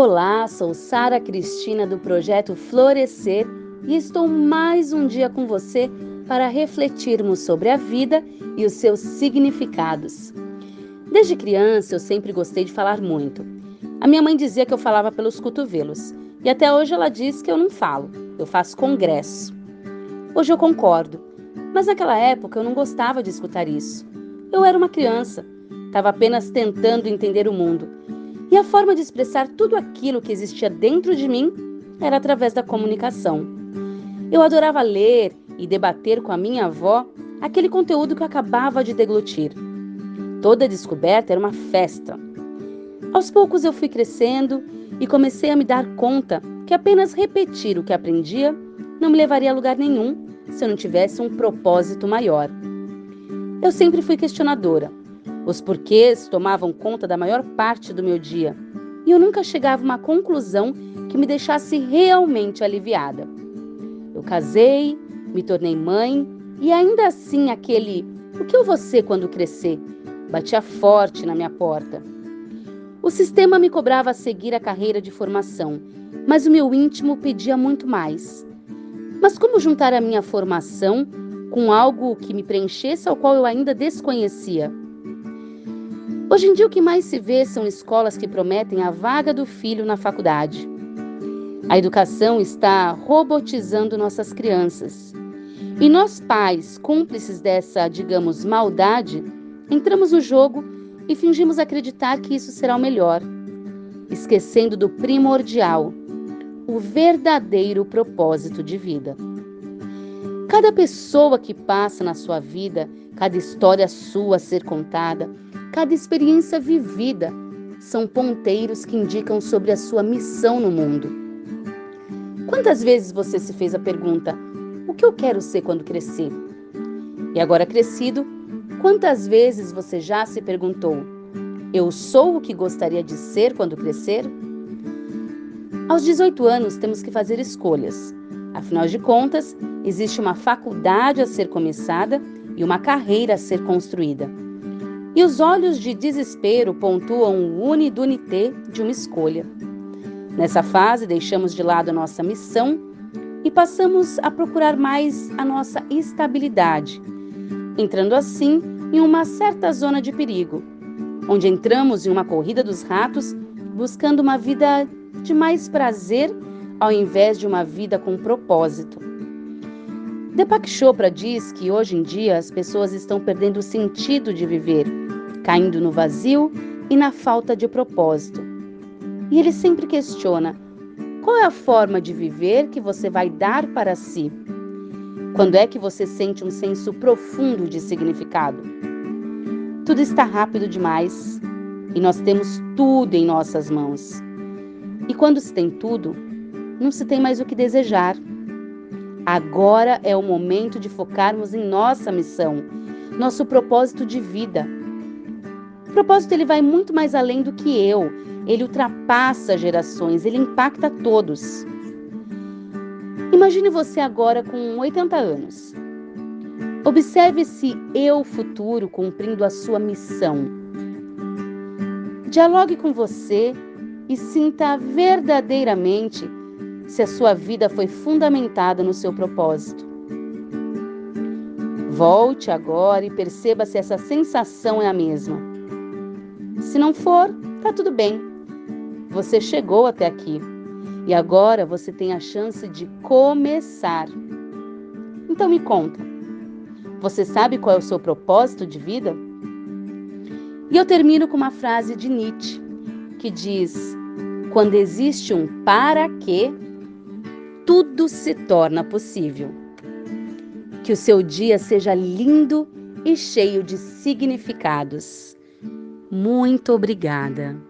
Olá, sou Sara Cristina do projeto Florescer e estou mais um dia com você para refletirmos sobre a vida e os seus significados. Desde criança eu sempre gostei de falar muito. A minha mãe dizia que eu falava pelos cotovelos e até hoje ela diz que eu não falo, eu faço congresso. Hoje eu concordo, mas naquela época eu não gostava de escutar isso. Eu era uma criança, estava apenas tentando entender o mundo e a forma de expressar tudo aquilo que existia dentro de mim era através da comunicação. Eu adorava ler e debater com a minha avó aquele conteúdo que eu acabava de deglutir. Toda descoberta era uma festa. Aos poucos eu fui crescendo e comecei a me dar conta que apenas repetir o que aprendia não me levaria a lugar nenhum se eu não tivesse um propósito maior. Eu sempre fui questionadora os porquês tomavam conta da maior parte do meu dia e eu nunca chegava a uma conclusão que me deixasse realmente aliviada. Eu casei, me tornei mãe e ainda assim aquele o que eu vou ser quando crescer batia forte na minha porta. O sistema me cobrava seguir a carreira de formação, mas o meu íntimo pedia muito mais. Mas como juntar a minha formação com algo que me preenchesse ao qual eu ainda desconhecia? Hoje em dia, o que mais se vê são escolas que prometem a vaga do filho na faculdade. A educação está robotizando nossas crianças. E nós, pais, cúmplices dessa, digamos, maldade, entramos no jogo e fingimos acreditar que isso será o melhor, esquecendo do primordial, o verdadeiro propósito de vida. Cada pessoa que passa na sua vida, cada história sua a ser contada, Cada experiência vivida são ponteiros que indicam sobre a sua missão no mundo. Quantas vezes você se fez a pergunta: o que eu quero ser quando crescer? E agora crescido, quantas vezes você já se perguntou: eu sou o que gostaria de ser quando crescer? Aos 18 anos temos que fazer escolhas. Afinal de contas, existe uma faculdade a ser começada e uma carreira a ser construída. E os olhos de desespero pontuam o unidunité de uma escolha. Nessa fase, deixamos de lado a nossa missão e passamos a procurar mais a nossa estabilidade, entrando assim em uma certa zona de perigo, onde entramos em uma corrida dos ratos buscando uma vida de mais prazer ao invés de uma vida com propósito. Deepak Chopra diz que hoje em dia as pessoas estão perdendo o sentido de viver caindo no vazio e na falta de propósito. E ele sempre questiona: qual é a forma de viver que você vai dar para si? Quando é que você sente um senso profundo de significado? Tudo está rápido demais e nós temos tudo em nossas mãos. E quando se tem tudo, não se tem mais o que desejar. Agora é o momento de focarmos em nossa missão, nosso propósito de vida o propósito ele vai muito mais além do que eu. Ele ultrapassa gerações, ele impacta todos. Imagine você agora com 80 anos. Observe esse eu futuro cumprindo a sua missão. Dialogue com você e sinta verdadeiramente se a sua vida foi fundamentada no seu propósito. Volte agora e perceba se essa sensação é a mesma. Se não for, tá tudo bem. Você chegou até aqui e agora você tem a chance de começar. Então me conta. Você sabe qual é o seu propósito de vida? E eu termino com uma frase de Nietzsche que diz: Quando existe um para quê, tudo se torna possível. Que o seu dia seja lindo e cheio de significados. Muito obrigada.